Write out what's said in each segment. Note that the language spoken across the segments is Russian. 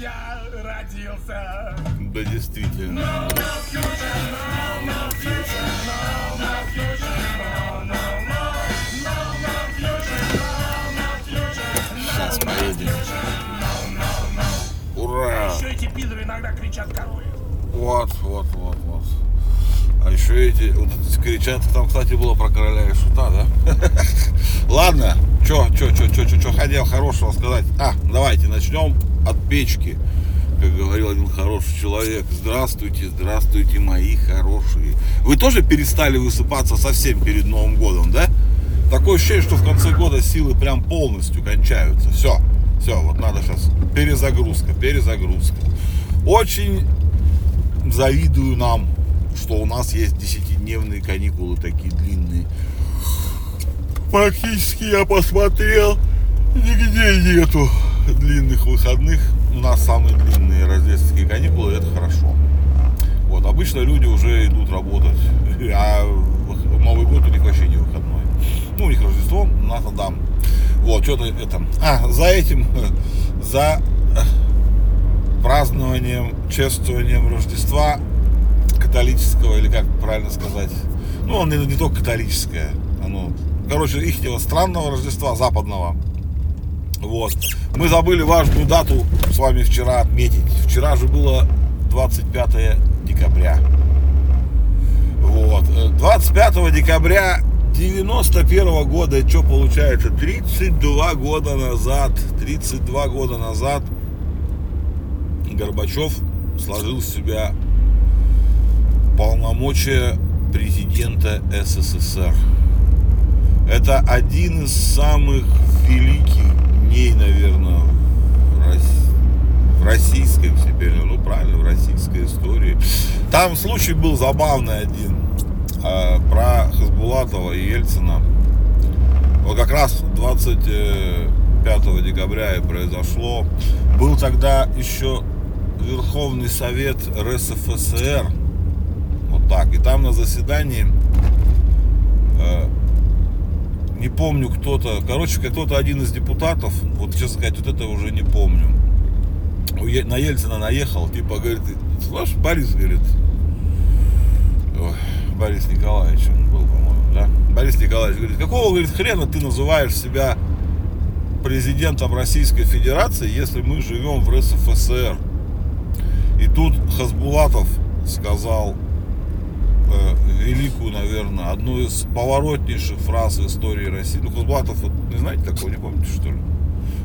я родился. Да, действительно. No, no future, no, no future, no, no future, no, no, no, no, no future, no, no future, no, Сейчас поедем. no, no, no. Ура! Еще эти пидоры иногда кричат коровы. Вот, вот, вот, вот. А еще эти, вот эти кричат, там, кстати, было про короля и шута, да? Ладно, чё, чё, чё, чё, чё, чё хотел хорошего сказать. А, давайте начнем от печки. Как говорил один хороший человек. Здравствуйте, здравствуйте, мои хорошие. Вы тоже перестали высыпаться совсем перед Новым годом, да? Такое ощущение, что в конце года силы прям полностью кончаются. Все, все, вот надо сейчас перезагрузка, перезагрузка. Очень завидую нам, что у нас есть десятидневные каникулы такие длинные. Практически я посмотрел, нигде нету длинных выходных. У нас самые длинные рождественские каникулы, это хорошо. Вот, обычно люди уже идут работать, а Новый год у них вообще не выходной. Ну, у них Рождество, у нас да. Вот, что-то это. А, за этим, за э, празднованием, чествованием Рождества католического, или как правильно сказать, ну, он не, не только католическое, оно, короче, ихнего странного Рождества, западного, вот. Мы забыли важную дату с вами вчера отметить. Вчера же было 25 декабря. Вот. Э, 25 декабря 91 года, что получается, 32 года назад, 32 года назад Горбачев сложил в себя полномочия президента СССР. Это один из самых великих дней, наверное, в Рос- в российской теперь, ну правильно, в российской истории. Там случай был забавный один э, про Хасбулатова и Ельцина. Вот как раз 25 декабря и произошло. Был тогда еще Верховный Совет РСФСР. Вот так. И там на заседании не помню кто-то, короче, кто-то один из депутатов, вот честно сказать, вот это уже не помню, на Ельцина наехал, типа, говорит, слышь, Борис, говорит, ой, Борис Николаевич он был, по-моему, да? Борис Николаевич говорит, какого, говорит, хрена ты называешь себя президентом Российской Федерации, если мы живем в РСФСР? И тут Хасбулатов сказал великую, наверное, одну из поворотнейших фраз в истории России. Ну, Хасбулатов, вот, не знаете такого, не помните, что ли?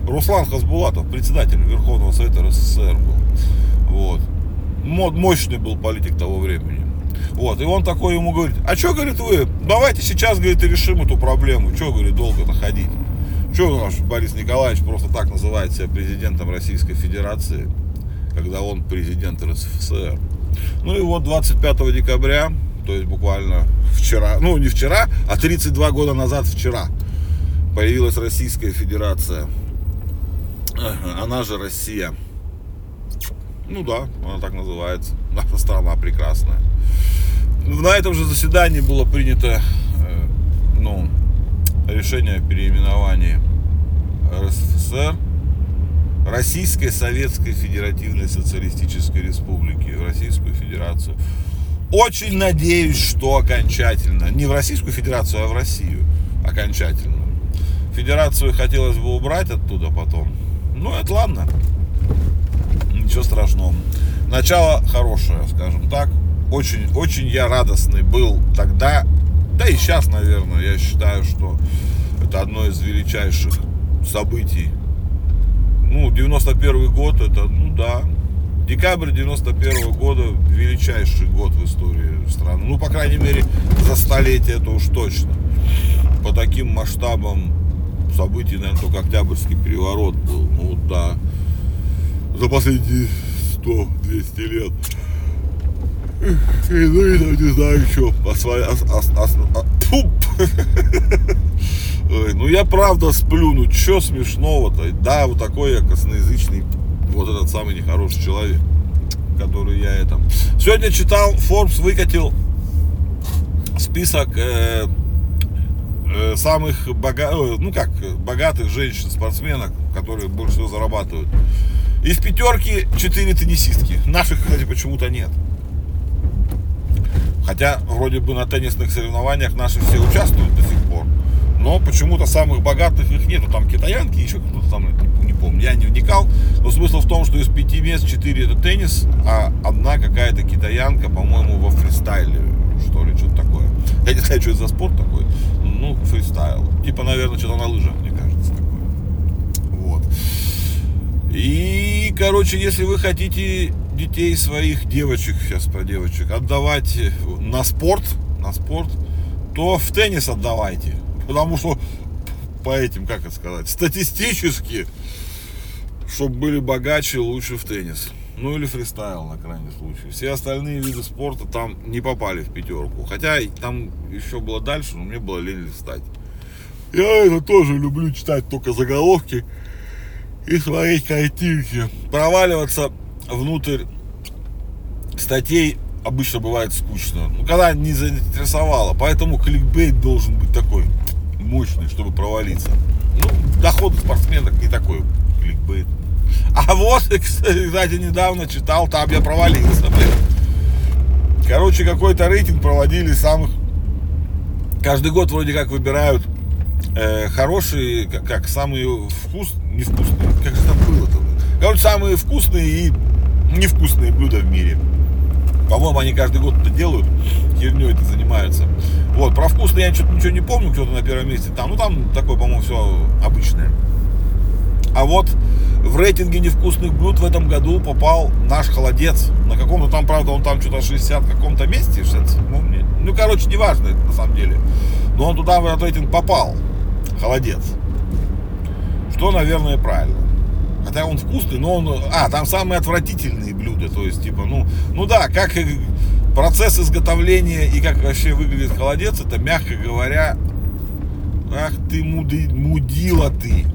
Руслан Хасбулатов, председатель Верховного Совета РСФСР был. Вот. Мо- Мощный был политик того времени. Вот, и он такой ему говорит, а что, говорит, вы, давайте сейчас, говорит, и решим эту проблему. Что, говорит, долго-то ходить? Что наш Борис Николаевич просто так называет себя президентом Российской Федерации, когда он президент РСФСР? Ну и вот 25 декабря, то есть буквально вчера, ну не вчера, а 32 года назад вчера, появилась Российская Федерация. Она же Россия. Ну да, она так называется. Наша страна прекрасная. На этом же заседании было принято э, ну, решение о переименовании РСФСР Российской Советской Федеративной Социалистической Республики в Российскую Федерацию. Очень надеюсь, что окончательно, не в Российскую Федерацию, а в Россию окончательно. Федерацию хотелось бы убрать оттуда потом. Ну, это ладно. Ничего страшного. Начало хорошее, скажем так. Очень, очень я радостный был тогда, да и сейчас, наверное, я считаю, что это одно из величайших событий. Ну, 91 год, это, ну да, декабрь 91 года величайший год в истории страны. Ну, по крайней мере, за столетие это уж точно. По таким масштабам событий, наверное, только Октябрьский переворот был. Ну, да, за последние 100-200 лет. И, ну, и, там, не знаю, что. Осва... ос- ос- ос- а-! Ой, ну я правда сплю, ну что смешного-то? Да, вот такой я косноязычный, вот этот самый нехороший человек, который я это. Сегодня читал, Forbes выкатил список э, э, самых бога... э, ну как, богатых женщин, спортсменок, которые больше всего зарабатывают. И в пятерке четыре теннисистки. Наших, кстати, почему-то нет. Хотя вроде бы на теннисных соревнованиях наши все участвуют до сих пор. Но почему-то самых богатых их нету. Там китаянки, еще кто-то там, не, не помню. Я не вникал. Но смысл в том, что из пяти мест четыре это теннис, а одна какая-то китаянка, по-моему, во фристайле, что ли, что-то такое. Я не знаю, что это за спорт такой. Ну, фристайл. Типа, наверное, что-то на лыжах, мне кажется, такое. Вот. И, короче, если вы хотите детей своих, девочек, сейчас про девочек, отдавать на спорт, на спорт, то в теннис отдавайте. Потому что по этим, как это сказать, статистически, чтобы были богаче, лучше в теннис. Ну или фристайл на крайний случай. Все остальные виды спорта там не попали в пятерку. Хотя там еще было дальше, но мне было лень листать. Я это тоже люблю читать только заголовки и смотреть картинки. Проваливаться внутрь статей обычно бывает скучно. Ну, когда не заинтересовало. Поэтому кликбейт должен быть такой мощный, чтобы провалиться. Ну, доход спортсменок не такой кликбейт. А вот, кстати, недавно читал, там я провалился, блин. Короче, какой-то рейтинг проводили самых... Каждый год вроде как выбирают э, хорошие, как, как самые вкусные, невкусные, как же там было-то? Короче, самые вкусные и невкусные блюда в мире. По-моему, они каждый год это делают, херню это занимаются. Вот, про вкусные я что-то ничего не помню, кто-то на первом месте там. Ну, там такое, по-моему, все обычное. А вот в рейтинге невкусных блюд в этом году попал наш холодец. На каком-то там, правда, он там что-то 60 каком-то месте, 60, ну, ну, короче, неважно это на самом деле. Но он туда в этот рейтинг попал. Холодец. Что, наверное, правильно. Хотя он вкусный, но он... А, там самые отвратительные блюда. То есть, типа, ну, ну да, как процесс изготовления и как вообще выглядит холодец, это, мягко говоря, ах ты муди, мудила ты.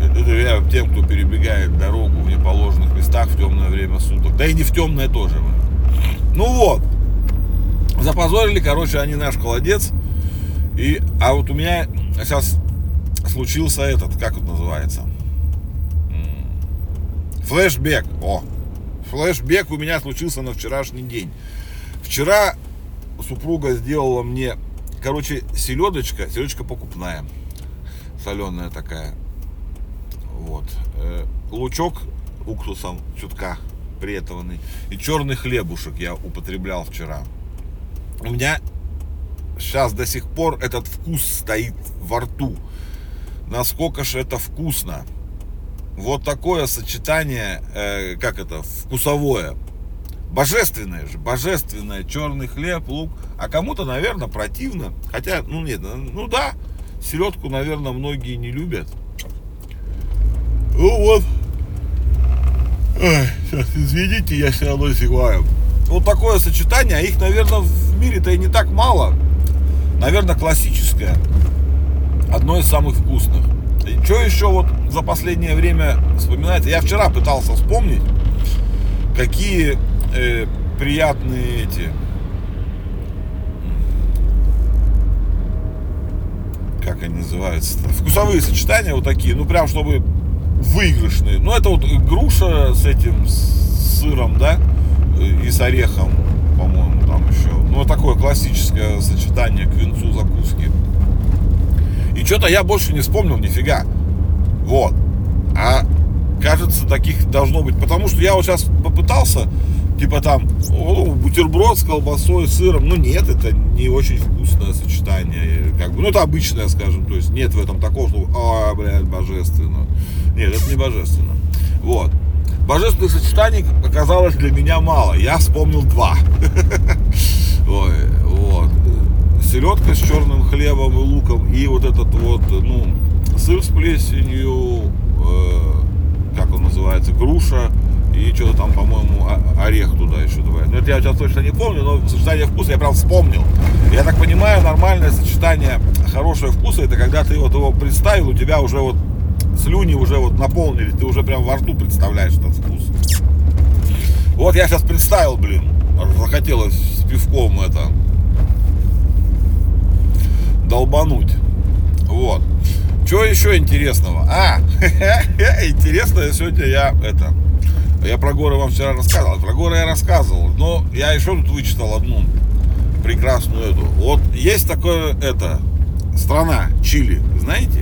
Это я тем, кто перебегает дорогу в неположенных местах в темное время суток. Да и не в темное тоже. Ну вот. Запозорили, короче, они наш холодец. И, а вот у меня сейчас случился этот, как это называется? Флэшбэк. О, флэшбэк у меня случился на вчерашний день. Вчера супруга сделала мне, короче, селедочка, селедочка покупная, соленая такая. Вот. Э, лучок уксусом чутка приэтованный. И черный хлебушек я употреблял вчера. У меня сейчас до сих пор этот вкус стоит во рту. Насколько же это вкусно вот такое сочетание, э, как это, вкусовое. Божественное же, божественное, черный хлеб, лук. А кому-то, наверное, противно. Хотя, ну нет, ну да, селедку, наверное, многие не любят. Ну вот. Ой, сейчас, извините, я все равно зеваю. Вот такое сочетание, а их, наверное, в мире-то и не так мало. Наверное, классическое. Одно из самых вкусных. Что еще вот за последнее время вспоминается? Я вчера пытался вспомнить, какие э, приятные эти... Как они называются? Вкусовые сочетания вот такие, ну прям чтобы выигрышные. Ну это вот груша с этим с сыром, да, и с орехом, по-моему, там еще. Ну такое классическое сочетание к винцу закуски. И что-то я больше не вспомнил нифига. Вот. А кажется, таких должно быть. Потому что я вот сейчас попытался, типа там, о, бутерброд с колбасой, сыром. Ну нет, это не очень вкусное сочетание. Как бы, ну это обычное, скажем. То есть нет в этом такого, что, а, блядь, божественно. Нет, это не божественно. Вот. Божественных сочетаний оказалось для меня мало. Я вспомнил два. Ой, вот селедка с черным хлебом и луком и вот этот вот, ну, сыр с плесенью, э, как он называется, груша и что-то там, по-моему, орех туда еще добавить. Ну, это я сейчас точно не помню, но сочетание вкуса я прям вспомнил. Я так понимаю, нормальное сочетание хорошего вкуса, это когда ты вот его представил, у тебя уже вот слюни уже вот наполнились, ты уже прям во рту представляешь этот вкус. Вот я сейчас представил, блин, захотелось с пивком это долбануть. Вот. Чего еще интересного? А, интересно, сегодня я это... Я про горы вам вчера рассказывал. Про горы я рассказывал. Но я еще тут вычитал одну прекрасную эту. Вот есть такое это страна Чили, знаете?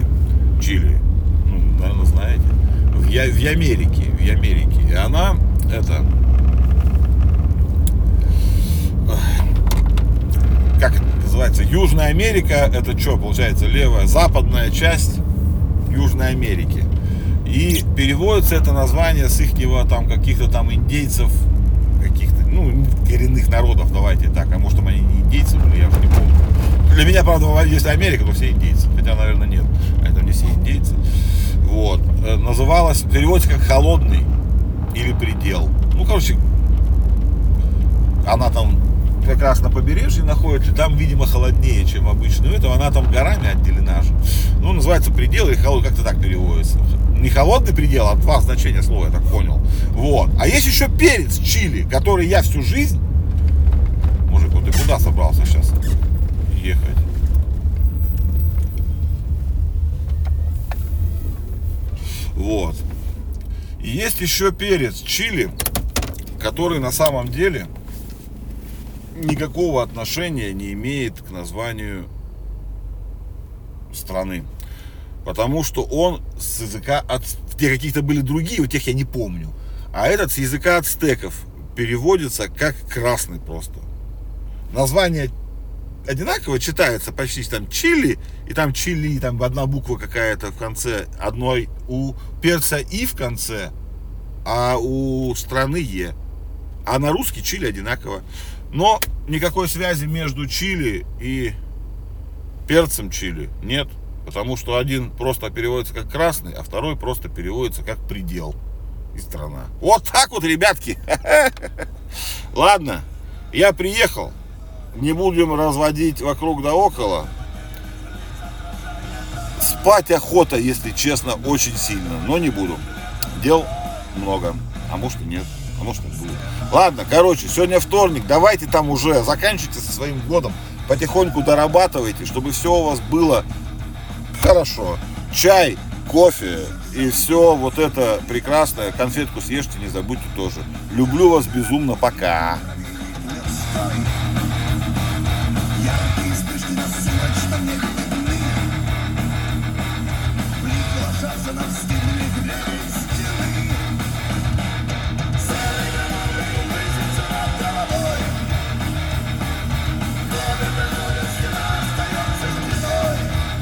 Чили, ну, наверное, знаете. В, Я- в Америке, в Америке. И она это как это называется, Южная Америка, это что, получается, левая, западная часть Южной Америки. И переводится это название с ихнего там каких-то там индейцев, каких-то, ну, коренных народов, давайте так, а может там они не индейцы были, я уже не помню. Для меня, правда, если Америка, то все индейцы, хотя, наверное, нет, это не все индейцы. Вот, Э, называлось, переводится как холодный или предел. Ну, короче, она там как раз на побережье находится, там, видимо, холоднее, чем обычно. Это она там горами отделена же. Ну, называется предел, и холод как-то так переводится. Не холодный предел, а два значения слова, я так понял. Вот. А есть еще перец чили, который я всю жизнь... Мужик, вот ты куда собрался сейчас ехать? Вот. И есть еще перец чили, который на самом деле никакого отношения не имеет к названию страны. Потому что он с языка от... Те каких-то были другие, у тех я не помню. А этот с языка ацтеков переводится как красный просто. Название одинаково читается почти там чили, и там чили, там одна буква какая-то в конце, одной у перца и в конце, а у страны Е. А на русский чили одинаково. Но никакой связи между чили и перцем чили нет. Потому что один просто переводится как красный, а второй просто переводится как предел и страна. Вот так вот, ребятки. Ладно, я приехал. Не будем разводить вокруг да около. Спать охота, если честно, очень сильно. Но не буду. Дел много. А может и нет. А может и будет. Ладно, короче, сегодня вторник. Давайте там уже заканчивайте со своим годом. Потихоньку дорабатывайте, чтобы все у вас было хорошо. Чай, кофе и все вот это прекрасное. Конфетку съешьте, не забудьте тоже. Люблю вас безумно. Пока. Sky.